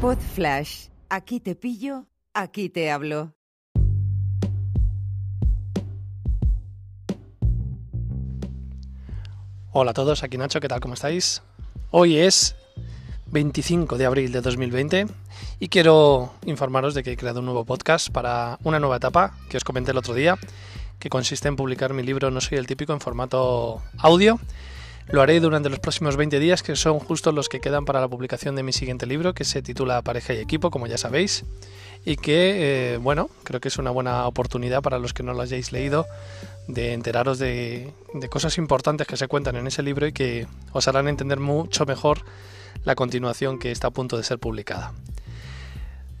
Pod Flash. Aquí te pillo, aquí te hablo. Hola a todos, aquí Nacho, ¿qué tal? ¿Cómo estáis? Hoy es 25 de abril de 2020 y quiero informaros de que he creado un nuevo podcast para una nueva etapa que os comenté el otro día, que consiste en publicar mi libro No soy el típico en formato audio. Lo haré durante los próximos 20 días, que son justo los que quedan para la publicación de mi siguiente libro, que se titula Pareja y Equipo, como ya sabéis, y que, eh, bueno, creo que es una buena oportunidad para los que no lo hayáis leído de enteraros de, cosas importantes que se cuentan en ese libro y que os harán entender mucho mejor la continuación que está a punto de ser publicada.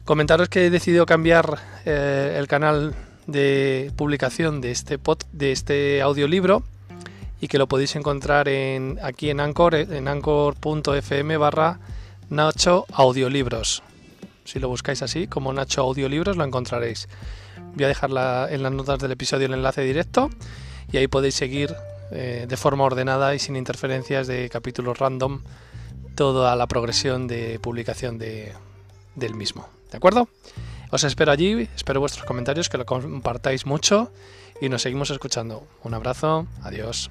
Comentaros que he decidido cambiar eh, el canal de publicación de este, pod, de este audiolibro y que lo podéis encontrar en, aquí en Anchor, en anchor.fm barra Nacho Audiolibros. Si lo buscáis así, como Nacho Audiolibros, lo encontraréis. Voy a dejar en las notas del episodio el enlace directo y ahí podéis seguir eh, de forma ordenada y sin interferencias de capítulos random toda la progresión de publicación de, del mismo. ¿De acuerdo? Os espero allí, espero vuestros comentarios, que lo compartáis mucho y nos seguimos escuchando. Un abrazo, adiós.